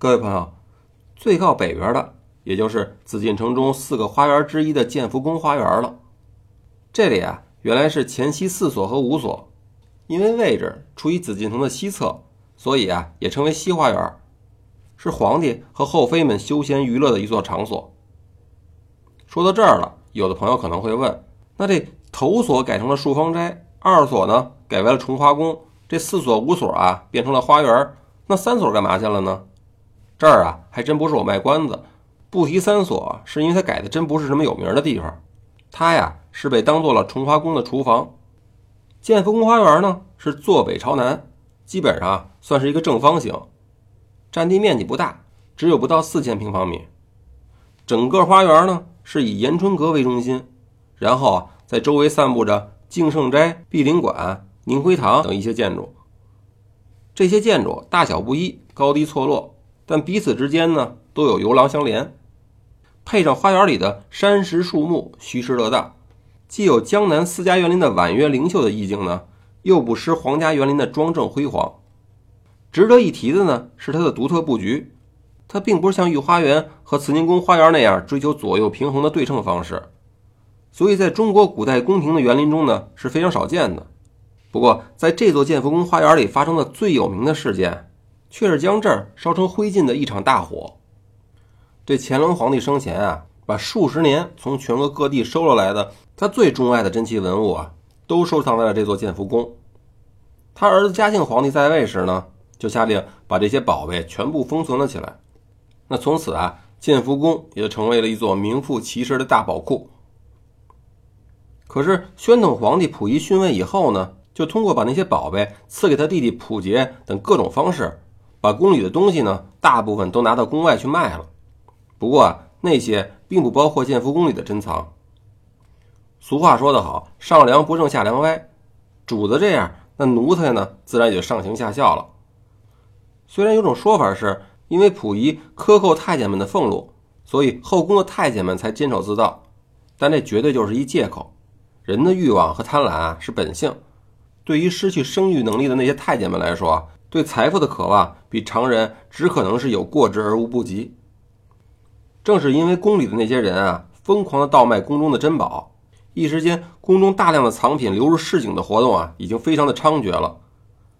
各位朋友，最靠北边的，也就是紫禁城中四个花园之一的建福宫花园了。这里啊，原来是前西四所和五所，因为位置处于紫禁城的西侧，所以啊，也称为西花园，是皇帝和后妃们休闲娱乐的一座场所。说到这儿了，有的朋友可能会问：那这头所改成了漱芳斋，二所呢改为了崇华宫，这四所、五所啊变成了花园，那三所干嘛去了呢？这儿啊，还真不是我卖关子，不提三所，是因为它改的真不是什么有名的地方。它呀是被当做了崇华宫的厨房。建福宫花园呢是坐北朝南，基本上算是一个正方形，占地面积不大，只有不到四千平方米。整个花园呢是以延春阁为中心，然后啊在周围散布着敬圣斋、碧林馆、宁辉堂等一些建筑。这些建筑大小不一，高低错落。但彼此之间呢，都有游廊相连，配上花园里的山石树木，虚实得当，既有江南私家园林的婉约灵秀的意境呢，又不失皇家园林的庄正辉煌。值得一提的呢，是它的独特布局，它并不是像御花园和慈宁宫花园那样追求左右平衡的对称方式，所以在中国古代宫廷的园林中呢是非常少见的。不过，在这座建福宫花园里发生的最有名的事件。却是将这儿烧成灰烬的一场大火。这乾隆皇帝生前啊，把数十年从全国各地收了来的他最钟爱的珍奇文物啊，都收藏在了这座建福宫。他儿子嘉庆皇帝在位时呢，就下令把这些宝贝全部封存了起来。那从此啊，建福宫也就成为了一座名副其实的大宝库。可是宣统皇帝溥仪逊位以后呢，就通过把那些宝贝赐给他弟弟溥杰等各种方式。把宫里的东西呢，大部分都拿到宫外去卖了。不过，那些并不包括建福宫里的珍藏。俗话说得好，上梁不正下梁歪，主子这样，那奴才呢，自然也就上行下效了。虽然有种说法是因为溥仪克扣太监们的俸禄，所以后宫的太监们才监守自盗，但这绝对就是一借口。人的欲望和贪婪啊是本性，对于失去生育能力的那些太监们来说。对财富的渴望比常人只可能是有过之而无不及。正是因为宫里的那些人啊，疯狂的倒卖宫中的珍宝，一时间宫中大量的藏品流入市井的活动啊，已经非常的猖獗了。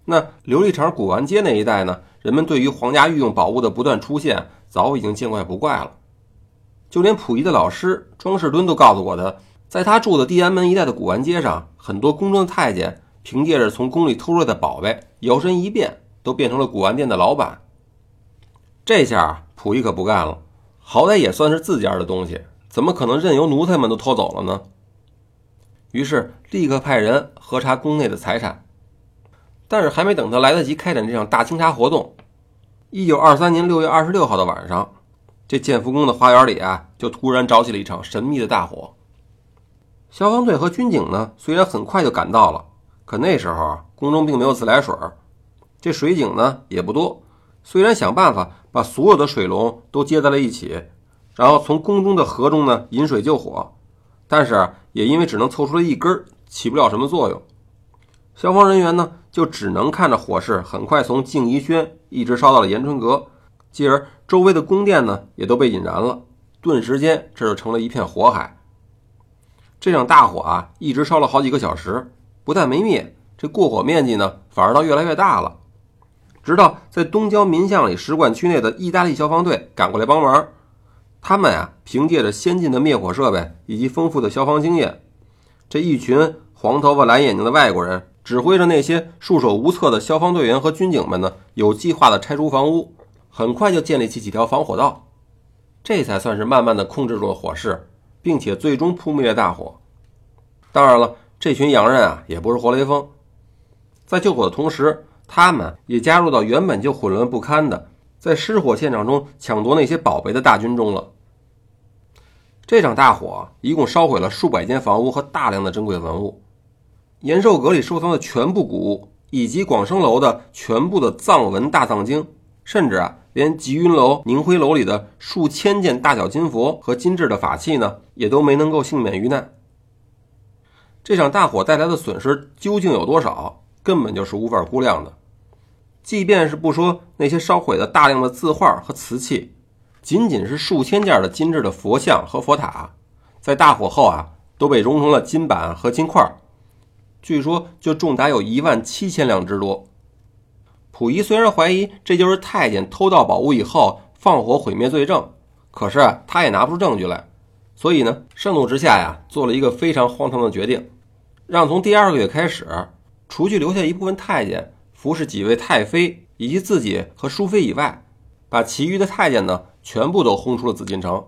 那琉璃厂古玩街那一带呢，人们对于皇家御用宝物的不断出现，早已经见怪不怪了。就连溥仪的老师庄士敦都告诉过他，在他住的地安门一带的古玩街上，很多宫中的太监。凭借着从宫里偷出来的宝贝，摇身一变都变成了古玩店的老板。这下溥仪可不干了，好歹也算是自家的东西，怎么可能任由奴才们都偷走了呢？于是立刻派人核查宫内的财产。但是还没等他来得及开展这场大清查活动，一九二三年六月二十六号的晚上，这建福宫的花园里啊，就突然着起了一场神秘的大火。消防队和军警呢，虽然很快就赶到了。可那时候宫中并没有自来水，这水井呢也不多。虽然想办法把所有的水龙都接在了一起，然后从宫中的河中呢引水救火，但是也因为只能凑出来一根，起不了什么作用。消防人员呢就只能看着火势很快从静怡轩一直烧到了延春阁，继而周围的宫殿呢也都被引燃了，顿时间这就成了一片火海。这场大火啊一直烧了好几个小时。不但没灭，这过火面积呢，反而倒越来越大了。直到在东郊民巷里使馆区内的意大利消防队赶过来帮忙，他们啊，凭借着先进的灭火设备以及丰富的消防经验，这一群黄头发蓝眼睛的外国人指挥着那些束手无策的消防队员和军警们呢，有计划的拆除房屋，很快就建立起几条防火道，这才算是慢慢的控制住了火势，并且最终扑灭了大火。当然了。这群洋人啊，也不是活雷锋，在救火的同时，他们也加入到原本就混乱不堪的在失火现场中抢夺那些宝贝的大军中了。这场大火一共烧毁了数百间房屋和大量的珍贵文物，延寿阁里收藏的全部古物，以及广生楼的全部的藏文大藏经，甚至啊，连吉云楼、宁辉楼里的数千件大小金佛和精致的法器呢，也都没能够幸免于难。这场大火带来的损失究竟有多少，根本就是无法估量的。即便是不说那些烧毁的大量的字画和瓷器，仅仅是数千件的精致的佛像和佛塔，在大火后啊，都被熔成了金板和金块，据说就重达有一万七千两之多。溥仪虽然怀疑这就是太监偷盗宝物以后放火毁灭罪证，可是啊，他也拿不出证据来，所以呢，盛怒之下呀，做了一个非常荒唐的决定，让从第二个月开始，除去留下一部分太监。服侍几位太妃以及自己和淑妃以外，把其余的太监呢全部都轰出了紫禁城。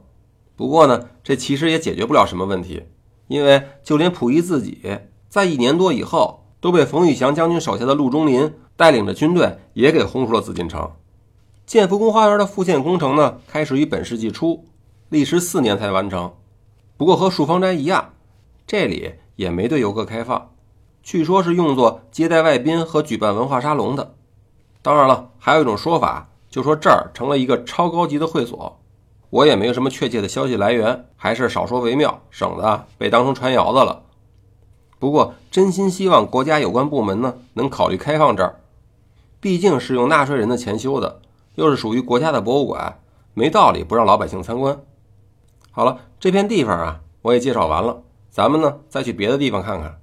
不过呢，这其实也解决不了什么问题，因为就连溥仪自己在一年多以后都被冯玉祥将军手下的陆中林带领着军队也给轰出了紫禁城。建福宫花园的复建工程呢，开始于本世纪初，历时四年才完成。不过和漱芳斋一样，这里也没对游客开放。据说，是用作接待外宾和举办文化沙龙的。当然了，还有一种说法，就说这儿成了一个超高级的会所。我也没有什么确切的消息来源，还是少说为妙，省得被当成传谣的了。不过，真心希望国家有关部门呢能考虑开放这儿，毕竟是用纳税人的钱修的，又是属于国家的博物馆，没道理不让老百姓参观。好了，这片地方啊，我也介绍完了，咱们呢再去别的地方看看。